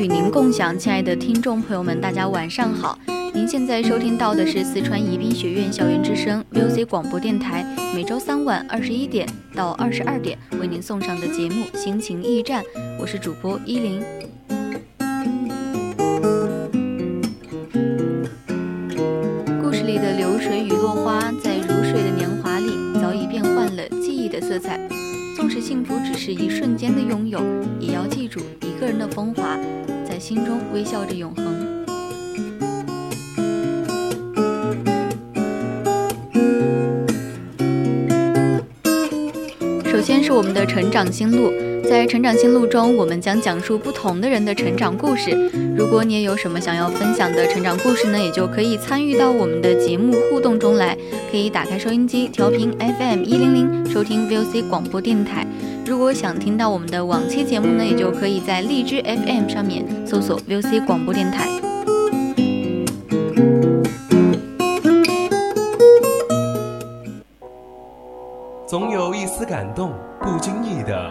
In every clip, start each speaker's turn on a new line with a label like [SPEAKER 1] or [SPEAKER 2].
[SPEAKER 1] 与您共享，亲爱的听众朋友们，大家晚上好！您现在收听到的是四川宜宾学院校园之声 VOC 广播电台，每周三晚二十一点到二十二点为您送上的节目《心情驿站》，我是主播依林。故事里的流水与落花，在如水的年华里，早已变换了记忆的色彩。幸福只是一瞬间的拥有，也要记住一。个人的风华，在心中微笑着永恒。首先是我们的成长心路，在成长心路中，我们将讲述不同的人的成长故事。如果你也有什么想要分享的成长故事呢，也就可以参与到我们的节目互动中来。可以打开收音机，调频 FM 一零零，收听 VOC 广播电台。如果想听到我们的往期节目呢，也就可以在荔枝 FM 上面搜索 VOC 广播电台。
[SPEAKER 2] 总有一丝感动，不经意的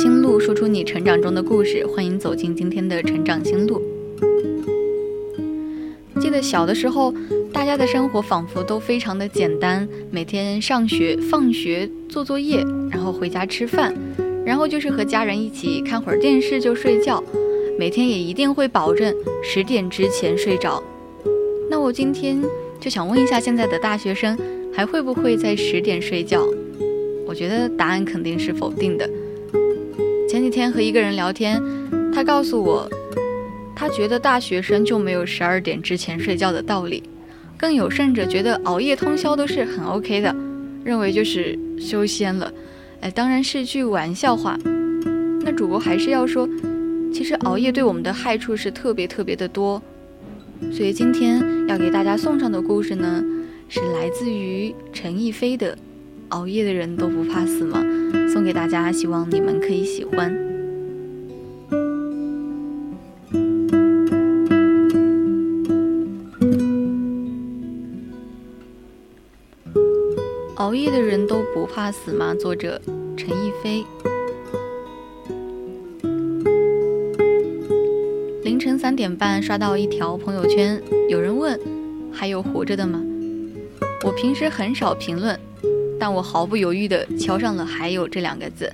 [SPEAKER 1] 心路，说出你成长中的故事。欢迎走进今天的成长心路。记得小的时候，大家的生活仿佛都非常的简单，每天上学、放学、做作业，然后回家吃饭，然后就是和家人一起看会儿电视就睡觉。每天也一定会保证十点之前睡着。那我今天就想问一下，现在的大学生还会不会在十点睡觉？我觉得答案肯定是否定的。前几天和一个人聊天，他告诉我，他觉得大学生就没有十二点之前睡觉的道理，更有甚者觉得熬夜通宵都是很 OK 的，认为就是修仙了。哎，当然是句玩笑话。那主播还是要说，其实熬夜对我们的害处是特别特别的多。所以今天要给大家送上的故事呢，是来自于陈逸飞的《熬夜的人都不怕死吗》。送给大家，希望你们可以喜欢。熬夜的人都不怕死吗？作者陈逸飞。凌晨三点半刷到一条朋友圈，有人问：“还有活着的吗？”我平时很少评论。但我毫不犹豫地敲上了“还有”这两个字，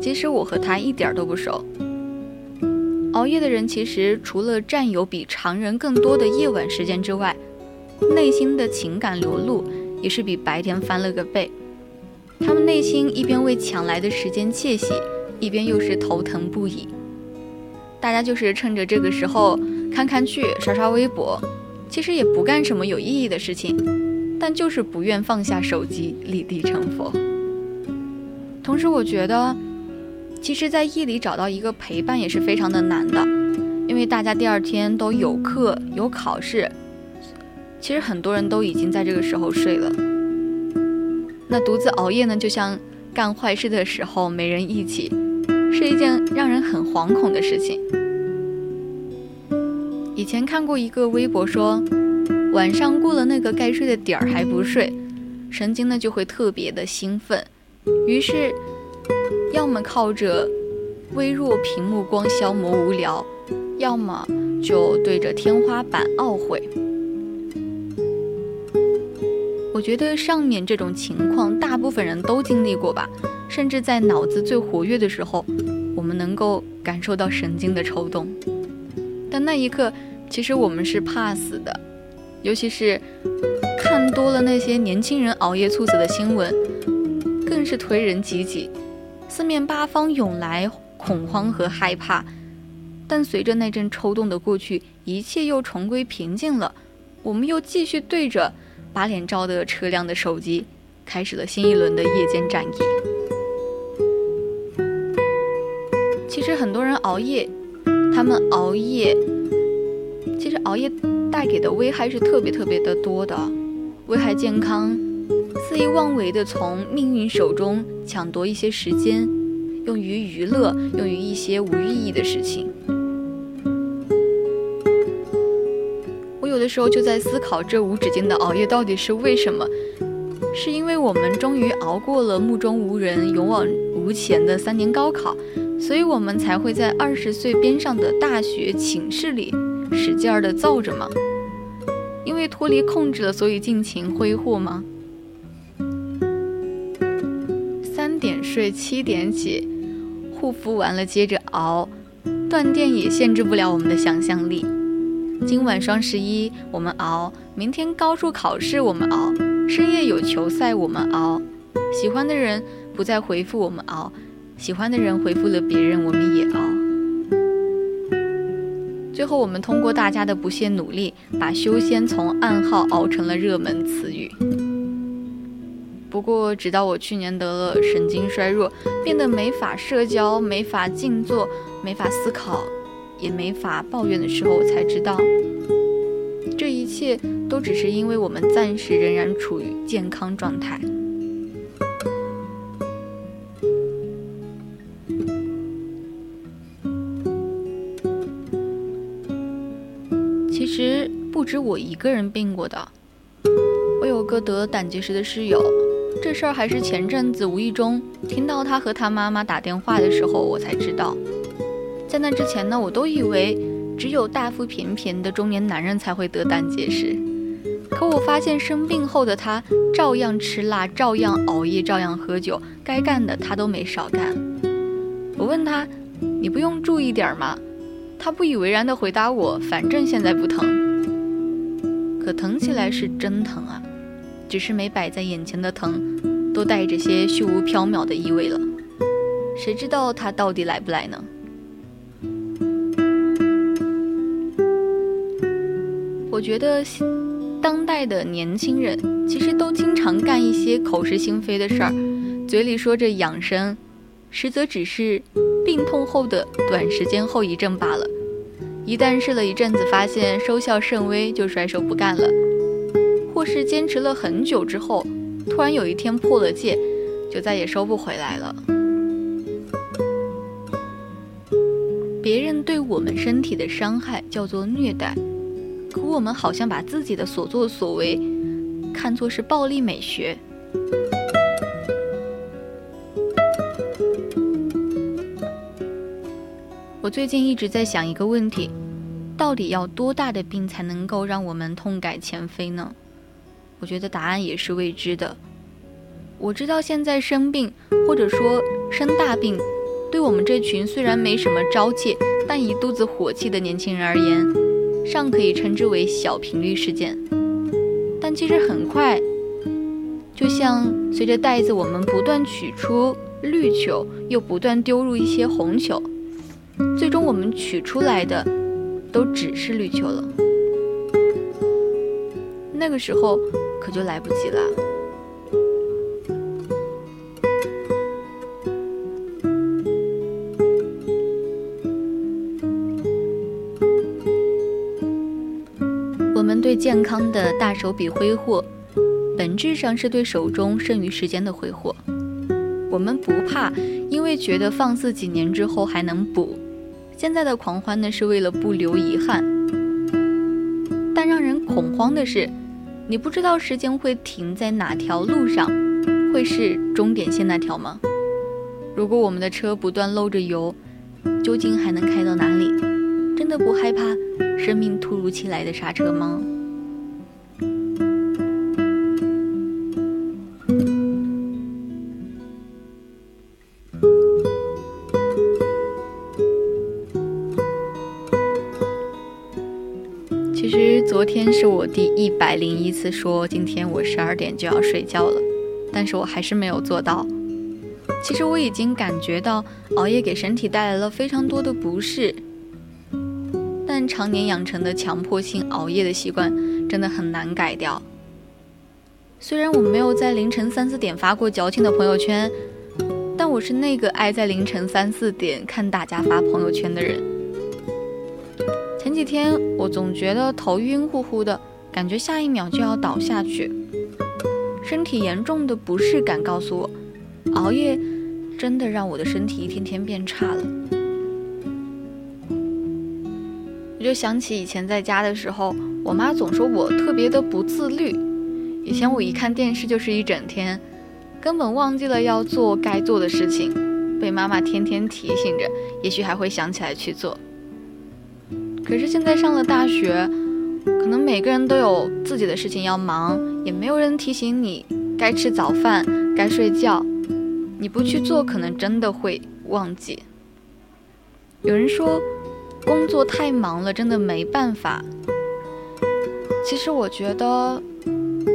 [SPEAKER 1] 即使我和他一点都不熟。熬夜的人其实除了占有比常人更多的夜晚时间之外，内心的情感流露也是比白天翻了个倍。他们内心一边为抢来的时间窃喜，一边又是头疼不已。大家就是趁着这个时候看看剧、刷刷微博，其实也不干什么有意义的事情。但就是不愿放下手机，立地成佛。同时，我觉得，其实，在夜里找到一个陪伴也是非常的难的，因为大家第二天都有课有考试，其实很多人都已经在这个时候睡了。那独自熬夜呢，就像干坏事的时候没人一起，是一件让人很惶恐的事情。以前看过一个微博说，晚上过了那个该睡的点儿还不睡，神经呢就会特别的兴奋，于是要么靠着微弱屏幕光消磨无聊，要么就对着天花板懊悔。我觉得上面这种情况，大部分人都经历过吧，甚至在脑子最活跃的时候，我们能够感受到神经的抽动，但那一刻。其实我们是怕死的，尤其是看多了那些年轻人熬夜猝死的新闻，更是推人几几。四面八方涌来恐慌和害怕，但随着那阵抽动的过去，一切又重归平静了。我们又继续对着把脸照得车辆的手机，开始了新一轮的夜间战役。其实很多人熬夜，他们熬夜。其实熬夜带给的危害是特别特别的多的，危害健康，肆意妄为的从命运手中抢夺一些时间，用于娱乐，用于一些无意义的事情。我有的时候就在思考，这无止境的熬夜到底是为什么？是因为我们终于熬过了目中无人、勇往无前的三年高考，所以我们才会在二十岁边上的大学寝室里。使劲儿的造着吗？因为脱离控制了，所以尽情挥霍吗？三点睡，七点起，护肤完了接着熬，断电也限制不了我们的想象力。今晚双十一我们熬，明天高数考试我们熬，深夜有球赛我们熬，喜欢的人不再回复我们熬，喜欢的人回复了别人我们也熬。最后，我们通过大家的不懈努力，把修仙从暗号熬成了热门词语。不过，直到我去年得了神经衰弱，变得没法社交、没法静坐、没法思考，也没法抱怨的时候，我才知道，这一切都只是因为我们暂时仍然处于健康状态。止我一个人病过的，我有个得胆结石的室友，这事儿还是前阵子无意中听到他和他妈妈打电话的时候我才知道。在那之前呢，我都以为只有大腹便便的中年男人才会得胆结石，可我发现生病后的他照样吃辣，照样熬夜，照样喝酒，该干的他都没少干。我问他：“你不用注意点吗？”他不以为然地回答我：“反正现在不疼，可疼起来是真疼啊，只是没摆在眼前的疼，都带着些虚无缥缈的意味了。谁知道他到底来不来呢？”我觉得，当代的年轻人其实都经常干一些口是心非的事儿，嘴里说着养生，实则只是。病痛后的短时间后遗症罢了，一旦试了一阵子，发现收效甚微，就甩手不干了；或是坚持了很久之后，突然有一天破了戒，就再也收不回来了。别人对我们身体的伤害叫做虐待，可我们好像把自己的所作所为看作是暴力美学。我最近一直在想一个问题：到底要多大的病才能够让我们痛改前非呢？我觉得答案也是未知的。我知道现在生病或者说生大病，对我们这群虽然没什么朝气，但一肚子火气的年轻人而言，尚可以称之为小频率事件。但其实很快，就像随着袋子我们不断取出绿球，又不断丢入一些红球。我们取出来的都只是绿球了，那个时候可就来不及了。我们对健康的大手笔挥霍，本质上是对手中剩余时间的挥霍。我们不怕，因为觉得放肆几年之后还能补。现在的狂欢呢，是为了不留遗憾。但让人恐慌的是，你不知道时间会停在哪条路上，会是终点线那条吗？如果我们的车不断漏着油，究竟还能开到哪里？真的不害怕生命突如其来的刹车吗？是我第一百零一次说今天我十二点就要睡觉了，但是我还是没有做到。其实我已经感觉到熬夜给身体带来了非常多的不适，但常年养成的强迫性熬夜的习惯真的很难改掉。虽然我没有在凌晨三四点发过矫情的朋友圈，但我是那个爱在凌晨三四点看大家发朋友圈的人。前几天我总觉得头晕乎乎的，感觉下一秒就要倒下去，身体严重的不适感告诉我。熬夜真的让我的身体一天天变差了。我就想起以前在家的时候，我妈总说我特别的不自律。以前我一看电视就是一整天，根本忘记了要做该做的事情，被妈妈天天提醒着，也许还会想起来去做。可是现在上了大学，可能每个人都有自己的事情要忙，也没有人提醒你该吃早饭、该睡觉。你不去做，可能真的会忘记。有人说，工作太忙了，真的没办法。其实我觉得，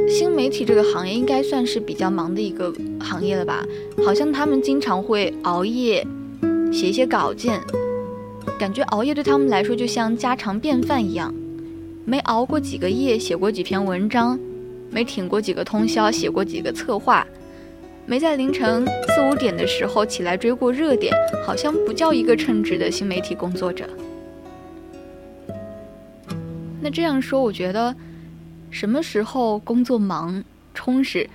[SPEAKER 1] 新媒体这个行业应该算是比较忙的一个行业了吧？好像他们经常会熬夜写一些稿件，感觉熬夜对他们来说就像家常便饭一样。没熬过几个夜，写过几篇文章；没挺过几个通宵，写过几个策划。没在凌晨四五点的时候起来追过热点，好像不叫一个称职的新媒体工作者。那这样说，我觉得什么时候工作忙充实，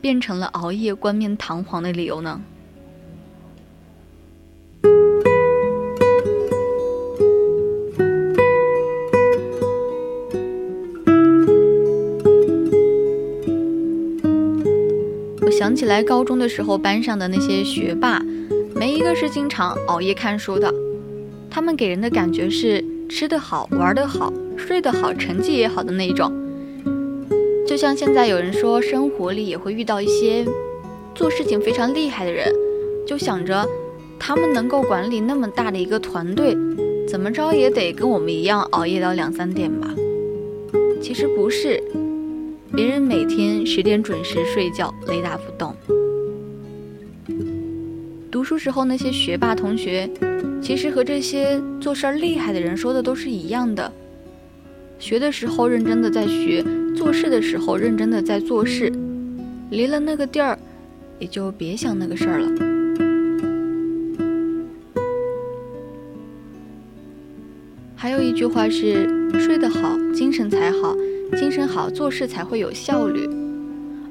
[SPEAKER 1] 变成了熬夜冠冕堂皇的理由呢？想起来高中的时候，班上的那些学霸，没一个是经常熬夜看书的。他们给人的感觉是吃得好、玩得好、睡得好、成绩也好的那一种。就像现在有人说，生活里也会遇到一些做事情非常厉害的人，就想着他们能够管理那么大的一个团队，怎么着也得跟我们一样熬夜到两三点吧。其实不是。别人每天十点准时睡觉，雷打不动。读书时候那些学霸同学，其实和这些做事儿厉害的人说的都是一样的：学的时候认真的在学，做事的时候认真的在做事。离了那个地儿，也就别想那个事儿了。还有一句话是：睡得好，精神才好。精神好，做事才会有效率。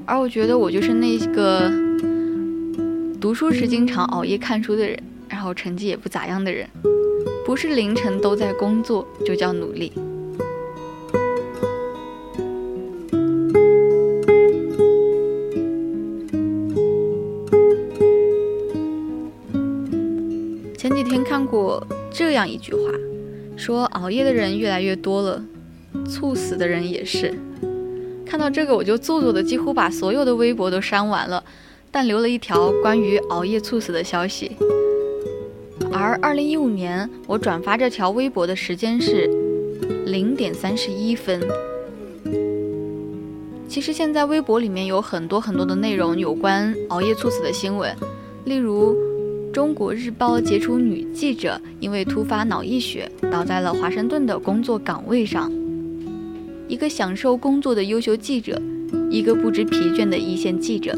[SPEAKER 1] 而我觉得我就是那个读书时经常熬夜看书的人，然后成绩也不咋样的人。不是凌晨都在工作，就叫努力。前几天看过这样一句话，说熬夜的人越来越多了。猝死的人也是，看到这个我就做作的几乎把所有的微博都删完了，但留了一条关于熬夜猝死的消息。而二零一五年我转发这条微博的时间是零点三十一分。其实现在微博里面有很多很多的内容有关熬夜猝死的新闻，例如中国日报杰出女记者因为突发脑溢血倒在了华盛顿的工作岗位上。一个享受工作的优秀记者，一个不知疲倦的一线记者，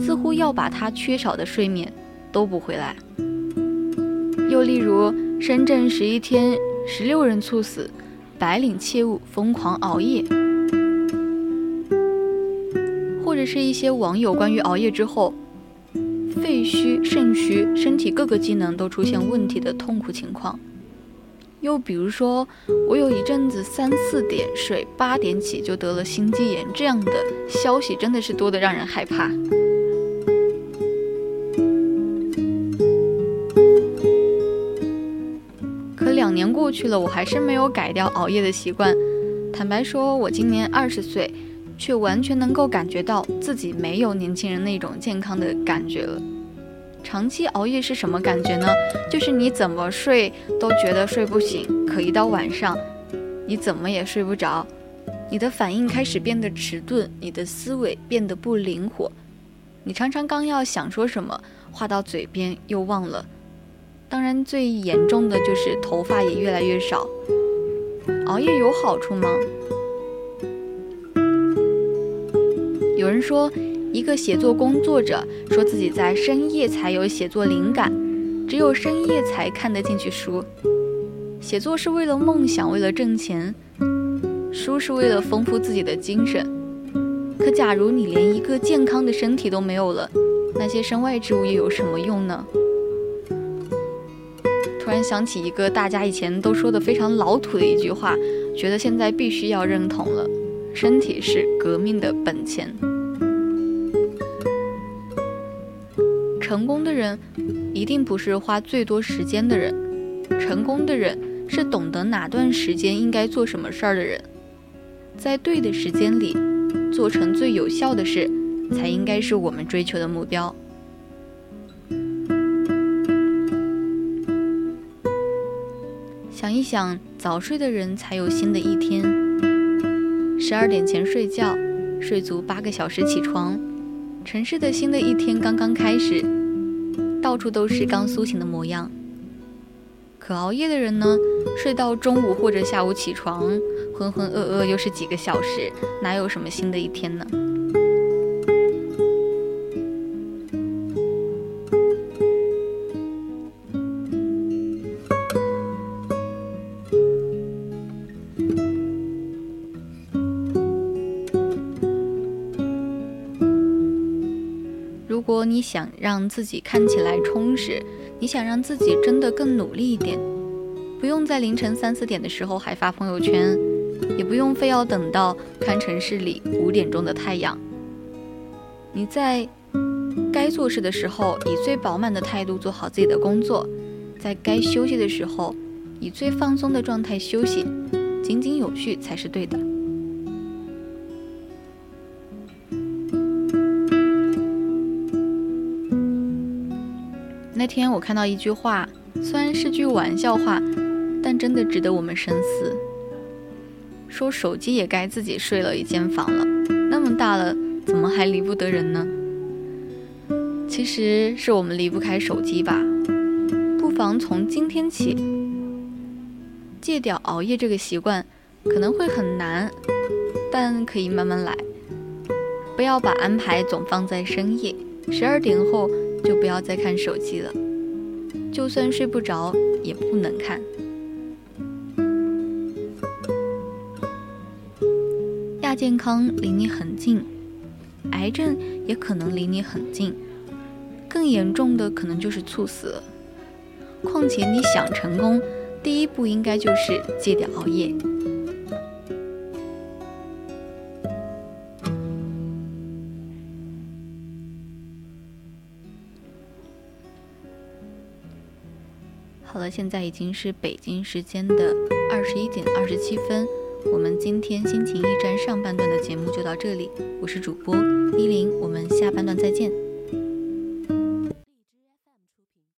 [SPEAKER 1] 似乎要把他缺少的睡眠都补回来。又例如，深圳十一天十六人猝死，白领切勿疯狂熬夜。或者是一些网友关于熬夜之后肺虚、肾虚，身体各个机能都出现问题的痛苦情况。又比如说，我有一阵子三四点睡，八点起就得了心肌炎，这样的消息真的是多的让人害怕。可两年过去了，我还是没有改掉熬夜的习惯。坦白说，我今年二十岁，却完全能够感觉到自己没有年轻人那种健康的感觉了。长期熬夜是什么感觉呢？就是你怎么睡都觉得睡不醒，可一到晚上，你怎么也睡不着，你的反应开始变得迟钝，你的思维变得不灵活，你常常刚要想说什么，话到嘴边又忘了。当然，最严重的就是头发也越来越少。熬夜有好处吗？有人说。一个写作工作者说自己在深夜才有写作灵感，只有深夜才看得进去书。写作是为了梦想，为了挣钱；书是为了丰富自己的精神。可假如你连一个健康的身体都没有了，那些身外之物又有什么用呢？突然想起一个大家以前都说的非常老土的一句话，觉得现在必须要认同了：身体是革命的本钱。成功的人一定不是花最多时间的人，成功的人是懂得哪段时间应该做什么事儿的人，在对的时间里做成最有效的事，才应该是我们追求的目标。想一想，早睡的人才有新的一天。十二点前睡觉，睡足八个小时起床，城市的新的一天刚刚开始。到处都是刚苏醒的模样。可熬夜的人呢，睡到中午或者下午起床，浑浑噩噩又是几个小时，哪有什么新的一天呢？如果你想让自己看起来充实，你想让自己真的更努力一点，不用在凌晨三四点的时候还发朋友圈，也不用非要等到看城市里五点钟的太阳。你在该做事的时候，以最饱满的态度做好自己的工作；在该休息的时候，以最放松的状态休息，井井有序才是对的。那天我看到一句话，虽然是句玩笑话，但真的值得我们深思。说手机也该自己睡了一间房了，那么大了，怎么还离不得人呢？其实是我们离不开手机吧。不妨从今天起戒掉熬夜这个习惯，可能会很难，但可以慢慢来。不要把安排总放在深夜，十二点后。就不要再看手机了，就算睡不着也不能看。亚健康离你很近，癌症也可能离你很近，更严重的可能就是猝死了。况且你想成功，第一步应该就是戒掉熬夜。现在已经是北京时间的二十一点二十七分，我们今天心情驿站上半段的节目就到这里，我是主播依林，我们下半段再见。